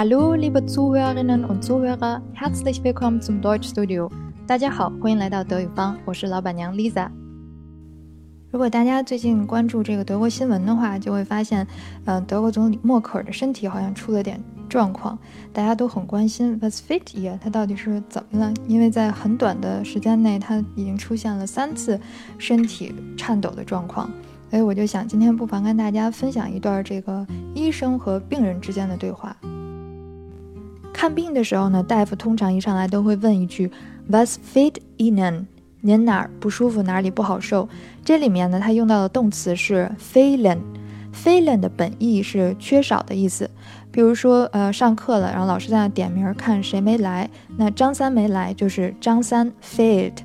Hallo, liebe Zuhörerinnen und Zuhörer, herzlich willkommen zum Deutschstudio。大家好，欢迎来到德语帮，我是老板娘 Lisa。如果大家最近关注这个德国新闻的话，就会发现，嗯，德国总理默克尔的身体好像出了点状况，大家都很关心 Was fit hier？他到底是怎么了？因为在很短的时间内，他已经出现了三次身体颤抖的状况，所以我就想今天不妨跟大家分享一段这个医生和病人之间的对话。看病的时候呢，大夫通常一上来都会问一句 "Was fit Ihnen？" 您哪儿不舒服，哪里不好受？这里面呢，他用到的动词是 f e e l i n g f e e l i n g 的本意是缺少的意思。比如说，呃，上课了，然后老师在那点名看谁没来，那张三没来，就是张三 failed。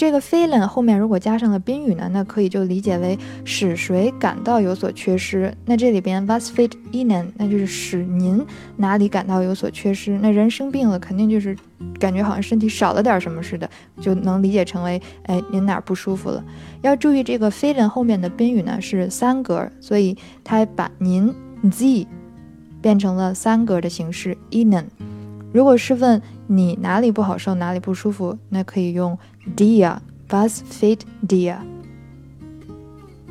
这个 feeling 后面如果加上了宾语呢，那可以就理解为使谁感到有所缺失。那这里边 was fehlt Ihnen，那就是使您哪里感到有所缺失。那人生病了，肯定就是感觉好像身体少了点什么似的，就能理解成为，哎，您哪儿不舒服了？要注意这个 feeling 后面的宾语呢是三格，所以它把您 z 变成了三格的形式 Ihnen。如果是问你哪里不好受，哪里不舒服，那可以用 “dear”，“was fit dear”。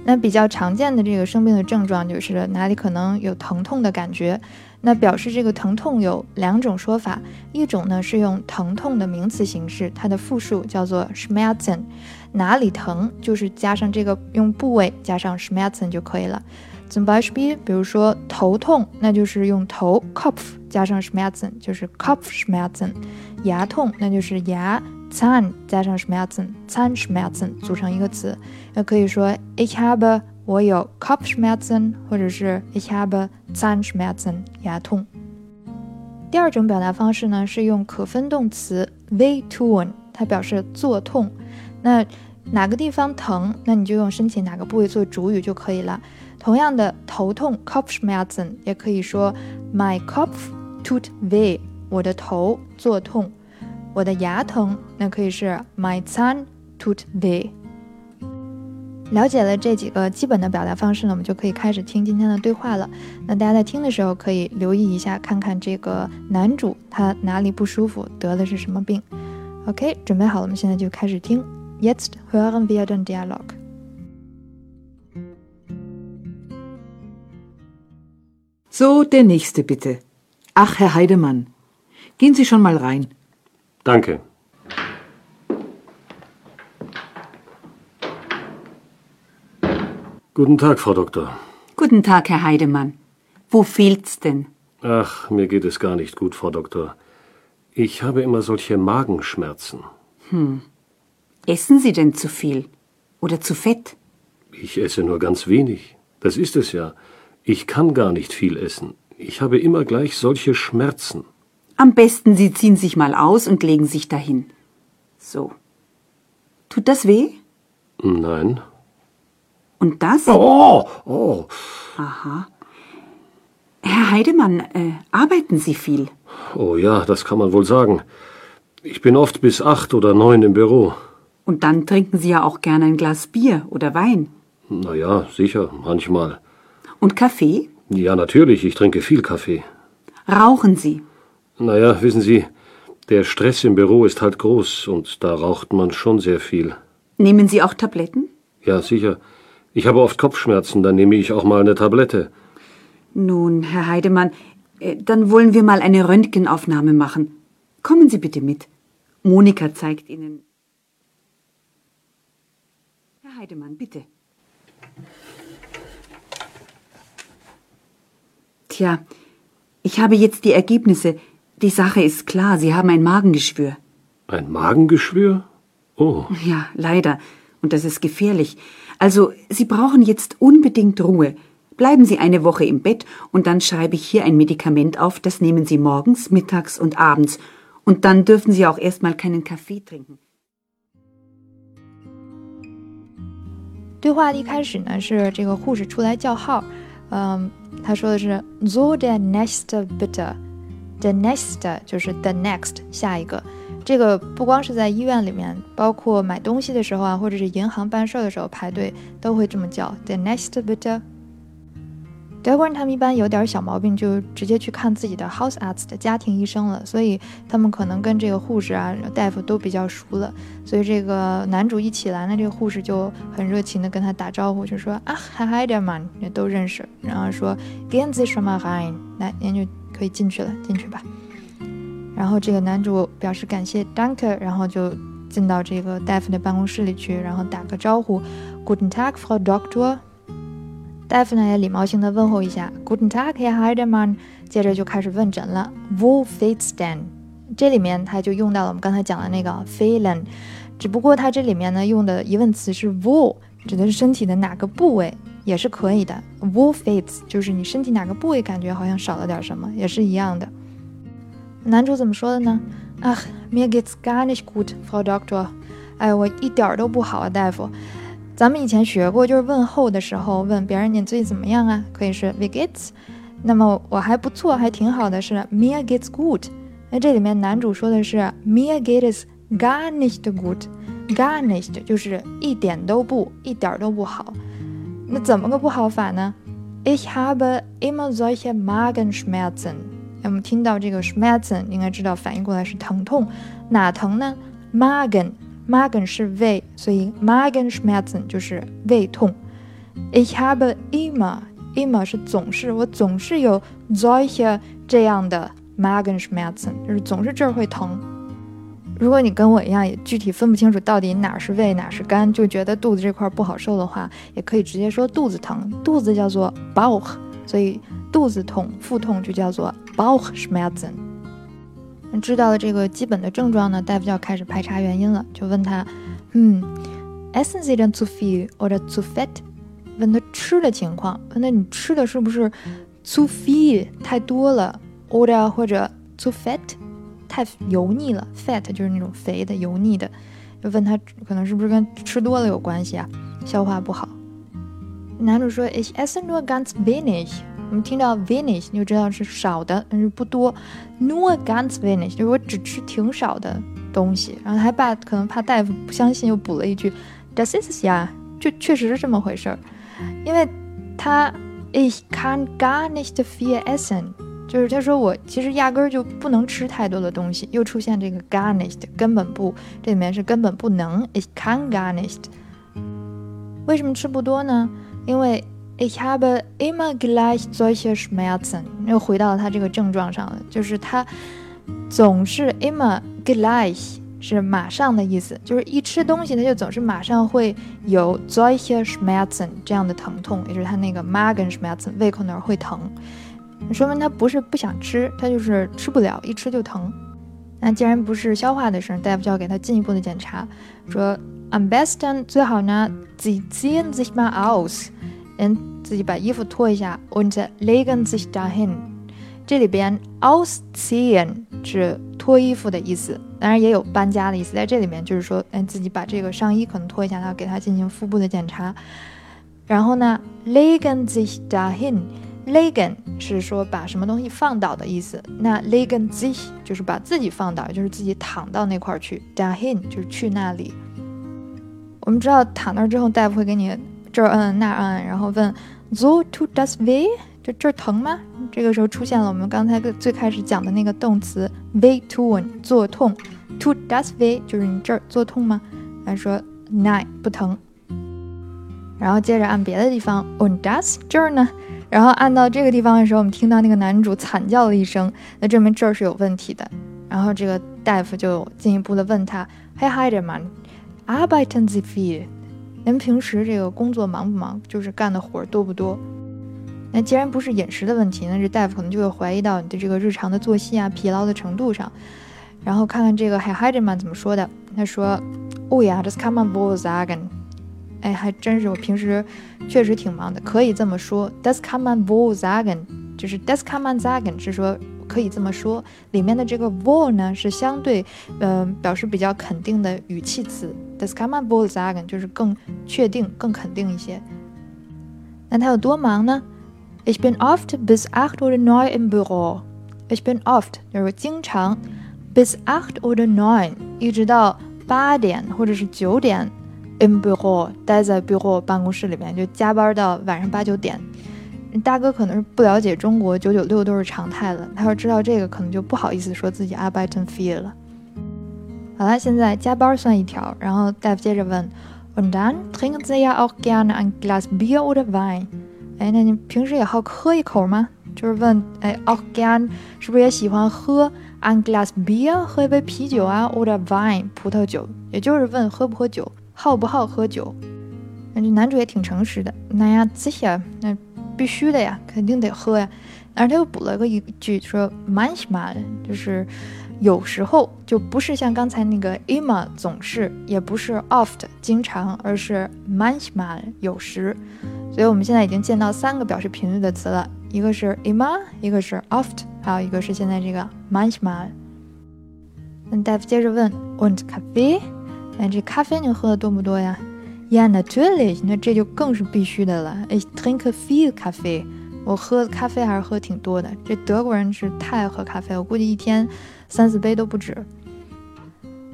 那比较常见的这个生病的症状就是哪里可能有疼痛的感觉。那表示这个疼痛有两种说法，一种呢是用疼痛的名词形式，它的复数叫做 Schmerzen，哪里疼就是加上这个用部位加上 Schmerzen 就可以了。Zum Beispiel，比如说头痛，那就是用头 Kopf 加上 Schmerzen，就是 Kopfschmerzen；牙痛，那就是牙 Zahn 加上 Schmerzen，Zahnschmerzen 组成一个词。那可以说 Ich habe 我有 Kopfschmerzen，或者是 Ich habe Zahnschmerzen 牙痛。第二种表达方式呢，是用可分动词 weh tun，它表示作痛。那哪个地方疼，那你就用身体哪个部位做主语就可以了。同样的，头痛 Kopfschmerzen 也可以说 My Kopf tut weh，我的头作痛。我的牙疼，那可以是 My Zahn tut weh。了解了这几个基本的表达方式呢，我们就可以开始听今天的对话了。那大家在听的时候可以留意一下，看看这个男主他哪里不舒服，得的是什么病。OK，准备好了，我们现在就开始听。Jetzt hören wir den Dialog. So, der nächste bitte. Ach, Herr Heidemann. Gehen Sie schon mal rein. Danke. Guten Tag, Frau Doktor. Guten Tag, Herr Heidemann. Wo fehlt's denn? Ach, mir geht es gar nicht gut, Frau Doktor. Ich habe immer solche Magenschmerzen. Hm. Essen Sie denn zu viel? Oder zu fett? Ich esse nur ganz wenig. Das ist es ja. Ich kann gar nicht viel essen. Ich habe immer gleich solche Schmerzen. Am besten Sie ziehen sich mal aus und legen sich dahin. So. Tut das weh? Nein. Und das? Oh, oh. Aha. Herr Heidemann, äh, arbeiten Sie viel? Oh ja, das kann man wohl sagen. Ich bin oft bis acht oder neun im Büro. Und dann trinken Sie ja auch gerne ein Glas Bier oder Wein. Na ja, sicher, manchmal. Und Kaffee? Ja, natürlich, ich trinke viel Kaffee. Rauchen Sie? Naja, wissen Sie, der Stress im Büro ist halt groß und da raucht man schon sehr viel. Nehmen Sie auch Tabletten? Ja, sicher. Ich habe oft Kopfschmerzen, dann nehme ich auch mal eine Tablette. Nun, Herr Heidemann, äh, dann wollen wir mal eine Röntgenaufnahme machen. Kommen Sie bitte mit. Monika zeigt Ihnen. Herr Heidemann, bitte. Tja, ich habe jetzt die Ergebnisse. Die Sache ist klar, Sie haben ein Magengeschwür. Ein Magengeschwür? Oh. Ja, leider. Und das ist gefährlich. Also, Sie brauchen jetzt unbedingt Ruhe. Bleiben Sie eine Woche im Bett und dann schreibe ich hier ein Medikament auf, das nehmen Sie morgens, mittags und abends. Und dann dürfen Sie auch erstmal keinen Kaffee trinken. 对话一开始呢，是这个护士出来叫号，嗯， 他说的是，the next bitter，the next 就是 the next 下一个，这个不光是在医院里面，包括买东西的时候啊，或者是银行办事的时候，排队都会这么叫，the next bitter。德国人他们一般有点小毛病，就直接去看自己的 house arts 的家庭医生了，所以他们可能跟这个护士啊、大夫都比较熟了。所以这个男主一起来呢，这个护士就很热情的跟他打招呼，就说啊，Hi there man，也都认识，然后说 Gehen Sie schon mal rein，来，您就可以进去了，进去吧。然后这个男主表示感谢，Danke，然后就进到这个大夫的办公室里去，然后打个招呼，Guten Tag，Frau Doktor。大夫呢也礼貌性的问候一下，Guten Tag，Herr Heidemann。接着就开始问诊了，Wo fehlt's denn？这里面他就用到了我们刚才讲的那个 fehlen，只不过他这里面呢用的疑问词是 wo，指的是身体的哪个部位，也是可以的。Wo fehlt's 就是你身体哪个部位感觉好像少了点什么，也是一样的。男主怎么说的呢？Ach, mir geht's gar nicht gut, Frau Doktor。哎，我一点都不好啊，大夫。咱们以前学过，就是问候的时候问别人你最近怎么样啊？可以是 Wie geht's？那么我还不错，还挺好的，是 Mir geht's gut。那这里面男主说的是 Mir geht's gar nicht gut，gar nicht 就是一点都不，一点都不好。那怎么个不好法呢？Ich habe immer solche Magenschmerzen。我们听到这个 Schmerzen，应该知道反应过来是疼痛，哪疼呢？Magen。Magen 是胃，所以 Magenschmerzen 就是胃痛。Ich habe immer，immer 是总是，我总是有 solche 这样的 Magenschmerzen，就是总是这儿会疼。如果你跟我一样，也具体分不清楚到底哪是胃哪是肝，就觉得肚子这块不好受的话，也可以直接说肚子疼，肚子叫做 Bauch，所以肚子痛、腹痛就叫做 Bauchschmerzen。知道了这个基本的症状呢，大夫就要开始排查原因了，就问他，嗯，essen Sie denn zu viel oder zu fett？问他吃的情况，问他你吃的是不是 zu viel 太多了，oder 或者 zu fett 太油腻了，fat 就是那种肥的、油腻的，就问他可能是不是跟吃多了有关系啊，消化不好。男主说，ich esse nur ganz wenig。我们听到 wenig 你就知道是少的，但是不多。Nur ganz wenig 就是我只吃挺少的东西。然后他爸可能怕大夫不相信，又补了一句，Das ist ja，就确实是这么回事儿。因为他 ich kann gar nicht viel essen，就是他说我其实压根儿就不能吃太多的东西。又出现这个 gar nicht，根本不，这里面是根本不能。Ich kann gar nicht。为什么吃不多呢？因为 Ich habe immer gleich solche Schmerzen。又回到了他这个症状上了，就是他总是 immer gleich 是马上的意思，就是一吃东西他就总是马上会有 solche Schmerzen 这样的疼痛，也就是他那个 Magenschmerzen 胃口那儿会疼，说明他不是不想吃，他就是吃不了，一吃就疼。那既然不是消化的事儿，大夫就要给他进一步的检查，说 Am besten 最好呢，Sie ziehen sich mal aus。嗯，自己把衣服脱一下，und legen sich dahin。这里边 ausziehen 是脱衣服的意思，当然也有搬家的意思。在这里面就是说，嗯，自己把这个上衣可能脱一下，然后给他进行腹部的检查。然后呢，legen sich dahin，legen 是说把什么东西放倒的意思，那 legen sich 就是把自己放倒，就是自己躺到那块儿去，dahin 就是去那里。我们知道躺那儿之后，大夫会给你。这儿摁那儿摁，然后问，so tut das weh？就这儿疼吗？这个时候出现了我们刚才最开始讲的那个动词 weh tun，作痛。tut das weh？就是你这儿作痛吗？他说，nein，不疼。然后接着按别的地方，und das 这儿呢？然后按到这个地方的时候，我们听到那个男主惨叫了一声，那证明这儿是有问题的。然后这个大夫就进一步的问他，Herr Heidemann，arbeiten Sie viel？您平时这个工作忙不忙？就是干的活多不多？那既然不是饮食的问题，那这大夫可能就会怀疑到你的这个日常的作息啊、疲劳的程度上。然后看看这个 Herr Heidemann 怎么说的。他说：“Oh ja, das kann man wohl sagen。”哎，还真是，我平时确实挺忙的，可以这么说。Das kann man wohl sagen，就是 Das kann man sagen 是说。可以这么说，里面的这个 wohl 呢是相对，嗯，表示比较肯定的语气词。Das kann man wohl sagen 就是更确定、更肯定一些。那他有多忙呢？Ich bin oft bis acht oder neun im Büro. Ich bin oft 就是经常，bis acht oder neun 一直到八点或者是九点，im Büro 待在 Büro 办公室里面，就加班到晚上八九点。大哥可能是不了解中国九九六都是常态了，他要知道这个，可能就不好意思说自己 arbeiten viel 了。好了，现在加班算一条，然后大夫接着问，Und dann trinken Sie ja auch gerne ein Glas Bier oder Wein？哎，那你平时也好喝一口吗？就是问，哎，auch gern 是不是也喜欢喝 ein Glas Bier，喝一杯啤酒啊，oder Wein 葡萄酒，也就是问喝不喝酒，好不好喝酒。那这男主也挺诚实的，那呀，这些那必须的呀，肯定得喝呀。而他又补了个一句说，manchmal 就是。有时候就不是像刚才那个 immer 总是，也不是 oft 经常，而是 manchmal 有时。所以我们现在已经见到三个表示频率的词了，一个是 i m m a 一个是 oft，还有一个是现在这个 manchmal。那大夫接着问，und Kaffee？那这咖啡你喝的多不多呀？Ja natürlich，那这就更是必须的了。Ich trinke viel Kaffee。我喝咖啡还是喝挺多的。这德国人是太爱喝咖啡，我估计一天。三四杯都不止。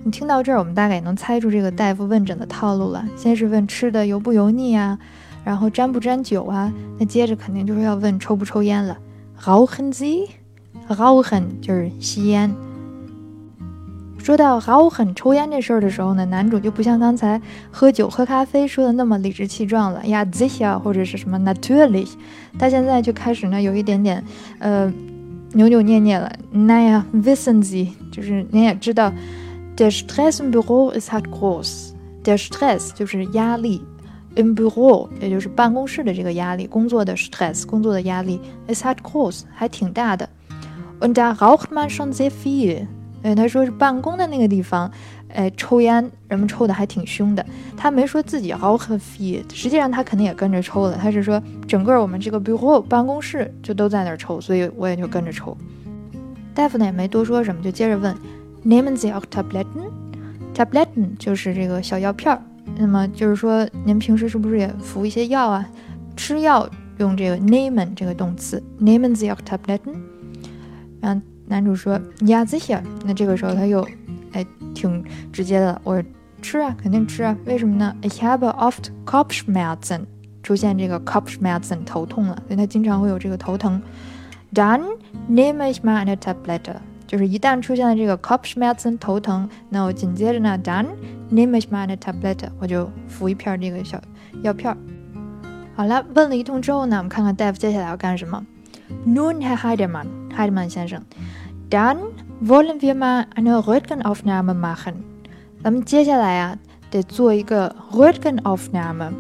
你听到这儿，我们大概也能猜出这个大夫问诊的套路了。先是问吃的油不油腻啊，然后沾不沾酒啊，那接着肯定就是要问抽不抽烟了。Rauchen Sie？Rauchen 就是吸烟。说到 Rauchen 抽烟这事儿的时候呢，男主就不像刚才喝酒喝咖啡说的那么理直气壮了呀，sicher 或者是什么 naturally 他现在就开始呢有一点点呃。扭扭捏捏了，那呀，wissen Sie，就是您也知道，der Stress im Büro ist halt groß。der Stress 就是压力，im Büro 也就是办公室的这个压力，工作的 Stress，工作的压力，ist halt groß，还挺大的。Und da raucht man schon sehr viel。对，他说是办公的那个地方。哎，抽烟，人们抽的还挺凶的。他没说自己 how h e 实际上他肯定也跟着抽了。他是说，整个我们这个 bureau 办公室就都在那儿抽，所以我也就跟着抽。大夫呢也没多说什么，就接着问，nehmen Sie auch Tabletten？Tabletten 就是这个小药片儿。那么就是说，您平时是不是也服一些药啊？吃药用这个 nehmen 这个动词，nehmen Sie auch Tabletten？然后男主说，Ja sicher。那这个时候他又。哎，挺直接的。我吃啊，肯定吃啊。为什么呢？Ich habe oft Kopfschmerzen，出现这个 Kopfschmerzen 头痛了，所以他经常会有这个头疼。Dann nehme ich mal eine Tablette，就是一旦出现了这个 Kopfschmerzen 头疼，那我紧接着呢，Dann nehme ich mal eine Tablette，我就服一片这个小药片。好了，问了一通之后呢，我们看看大夫接下来要干什么。Nun Herr Heidemann 先生，Dann Wollen wir mal eine Röntgenaufnahme machen？咱们接下来啊，得做一个 Röntgenaufnahme。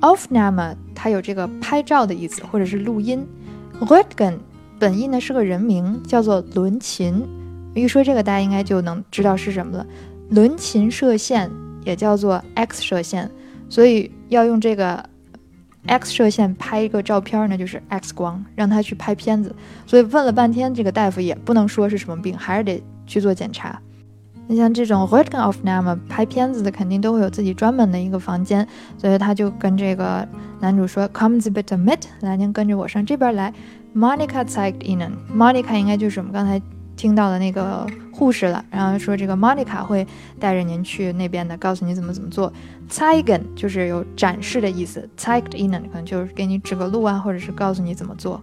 Aufnahme 它有这个拍照的意思，或者是录音。Röntgen 本意呢是个人名，叫做伦琴。一说这个，大家应该就能知道是什么了。伦琴射线也叫做 X 射线，所以要用这个。X 射线拍一个照片呢，就是 X 光，让他去拍片子。所以问了半天，这个大夫也不能说是什么病，还是得去做检查。你像这种 Röntgenaufnahme 拍片子的，肯定都会有自己专门的一个房间，所以他就跟这个男主说：“Come Sie bitte mit，来，您跟着我上这边来。”Monica zeigt Ihnen，Monica 应该就是我们刚才听到的那个护士了。然后说这个 Monica 会带着您去那边的，告诉你怎么怎么做。zeigen 就是有展示的意思，zeigt ihnen 可能就是给你指个路啊，或者是告诉你怎么做。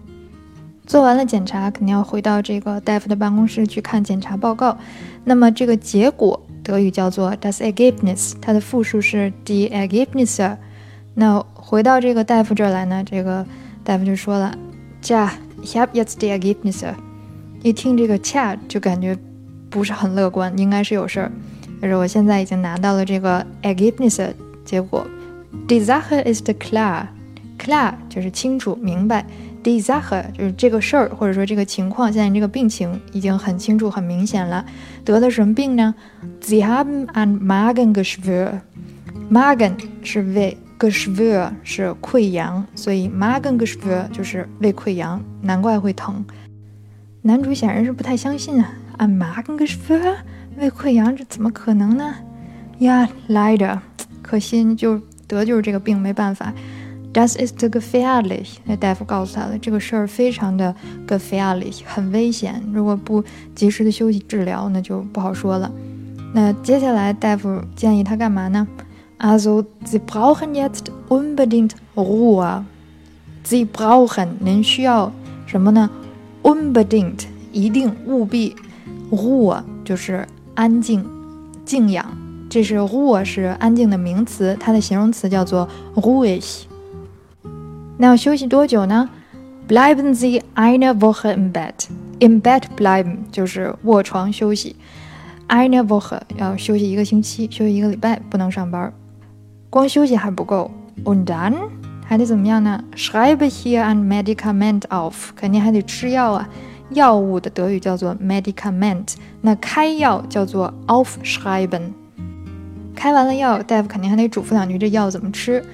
做完了检查，肯定要回到这个大夫的办公室去看检查报告。那么这个结果德语叫做 das Ergebnis，它的复数是 die Ergebnisse。那回到这个大夫这儿来呢，这个大夫就说了，ja ich habe jetzt die Ergebnisse。一听这个恰就感觉不是很乐观，应该是有事儿。就是我现在已经拿到了这个 Ergebnis 结果，Die Sache ist klar，klar 就是清楚明白，Die Sache 就是这个事儿或者说这个情况，现在这个病情已经很清楚很明显了。得的什么病呢？Sie haben ein Magengeschwür，Magen 是胃，Geschwür 是溃疡，所以 Magengeschwür 就是胃溃疡，难怪会疼。男主显然是不太相信啊，ein Magengeschwür。胃溃疡这怎么可能呢？呀，leider，可惜就得就是这个病，没办法。Das ist gefährlich，那大夫告诉他了，这个事儿非常的 gefährlich，很危险。如果不及时的休息治疗，那就不好说了。那接下来大夫建议他干嘛呢？Also Sie brauchen jetzt unbedingt Ruhe。，Sie brauchen，您需要什么呢？Unbedingt，一定，务必。Ruhe 就是安静、静养，这是 Ruhe 是安静的名词，它的形容词叫做 ruhig。那要休息多久呢？Bleiben Sie eine Woche im Bett。In bed bleiben 就是卧床休息。Eine Woche 要休息一个星期，休息一个礼拜，不能上班。光休息还不够，Und dann 还得怎么样呢？Schreibe hier ein Medikament auf，肯定还得吃药啊。药物的德语叫做 Medikament，那开药叫做 Aufschreiben。开完了药，大夫肯定还得嘱咐两句这药怎么吃。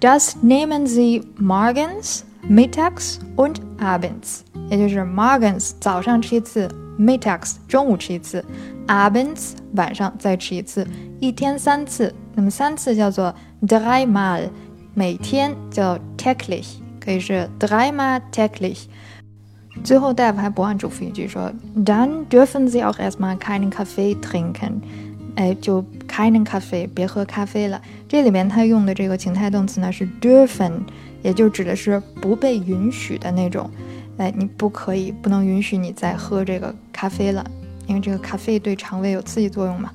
Das nehmen Sie morgens, mittags und abends，也就是 morgens 早上吃一次，mittags 中午吃一次，abends 晚上再吃一次，一天三次。那么三次叫做 dreimal， 每天叫 täglich，可以是 dreimal täglich。最后，大夫还不忘嘱咐一句说：“Dann dürfen Sie auch erstmal keinen Kaffee trinken。”哎，就 keinen Kaffee，别喝咖啡了。这里面他用的这个情态动词呢是 dürfen，也就指的是不被允许的那种。哎，你不可以，不能允许你再喝这个咖啡了，因为这个咖啡对肠胃有刺激作用嘛。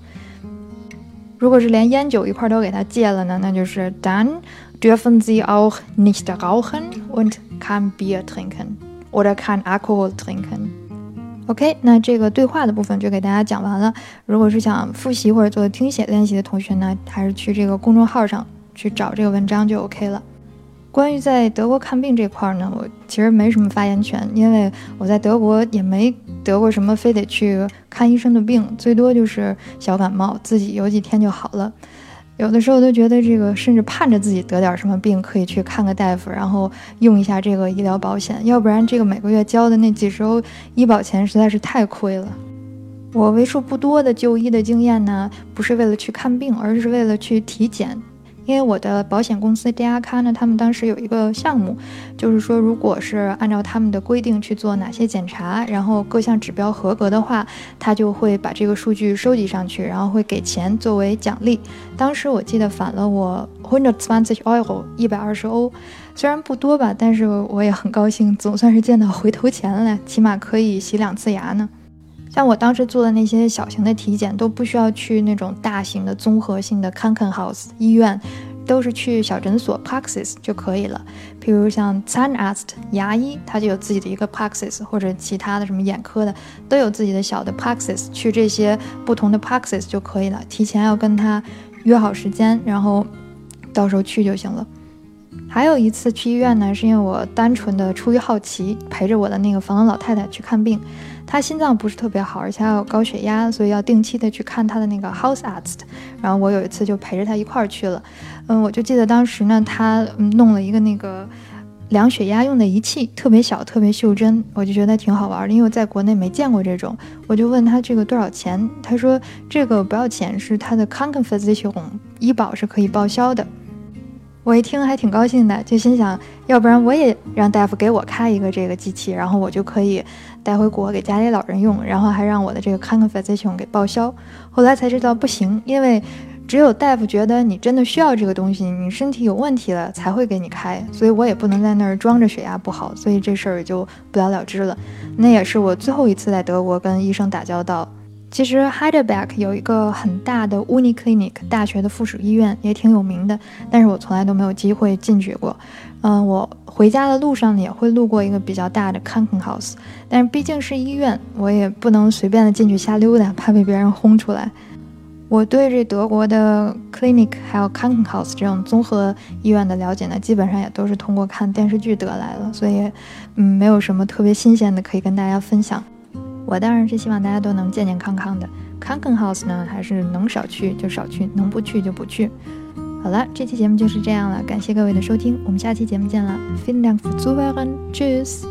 如果是连烟酒一块都给他戒了呢，那就是 Dann dürfen Sie auch nicht rauchen und kein Bier trinken。oder kein Alkohol trinken。OK，那这个对话的部分就给大家讲完了。如果是想复习或者做听写练习的同学呢，还是去这个公众号上去找这个文章就 OK 了。关于在德国看病这块呢，我其实没什么发言权，因为我在德国也没得过什么非得去看医生的病，最多就是小感冒，自己有几天就好了。有的时候都觉得这个，甚至盼着自己得点什么病，可以去看个大夫，然后用一下这个医疗保险，要不然这个每个月交的那几十欧医保钱实在是太亏了。我为数不多的就医的经验呢，不是为了去看病，而是为了去体检。因为我的保险公司 D R 卡呢，他们当时有一个项目，就是说，如果是按照他们的规定去做哪些检查，然后各项指标合格的话，他就会把这个数据收集上去，然后会给钱作为奖励。当时我记得返了我 hundred twenty euro 一百二十欧，虽然不多吧，但是我也很高兴，总算是见到回头钱了，起码可以洗两次牙呢。但我当时做的那些小型的体检，都不需要去那种大型的综合性的 Krankenhaus 医院，都是去小诊所 Praxis 就可以了。比如像 Zahnarzt 牙医，他就有自己的一个 Praxis，或者其他的什么眼科的都有自己的小的 Praxis，去这些不同的 Praxis 就可以了。提前要跟他约好时间，然后到时候去就行了。还有一次去医院呢，是因为我单纯的出于好奇，陪着我的那个房东老太太去看病。她心脏不是特别好，而且还有高血压，所以要定期的去看她的那个 house arzt。然后我有一次就陪着她一块儿去了。嗯，我就记得当时呢，她弄了一个那个量血压用的仪器，特别小，特别袖珍，我就觉得挺好玩的，因为我在国内没见过这种。我就问她这个多少钱，她说这个不要钱，是她的 Krankenversicherung 医保是可以报销的。我一听还挺高兴的，就心想，要不然我也让大夫给我开一个这个机器，然后我就可以带回国给家里老人用，然后还让我的这个 Krankenversicherung 给报销。后来才知道不行，因为只有大夫觉得你真的需要这个东西，你身体有问题了才会给你开，所以我也不能在那儿装着血压不好，所以这事儿也就不了了之了。那也是我最后一次在德国跟医生打交道。其实 Heidelberg 有一个很大的 Uniclinic 大学的附属医院，也挺有名的，但是我从来都没有机会进去过。嗯，我回家的路上也会路过一个比较大的 Krankenhaus，但是毕竟是医院，我也不能随便的进去瞎溜达，怕被别人轰出来。我对这德国的 clinic 还有 Krankenhaus 这种综合医院的了解呢，基本上也都是通过看电视剧得来的，所以嗯，没有什么特别新鲜的可以跟大家分享。我当然是希望大家都能健健康康的。Kanken House 呢，还是能少去就少去，能不去就不去。好了，这期节目就是这样了，感谢各位的收听，我们下期节目见了。Vielen Dank fürs Zuhören, Tschüss。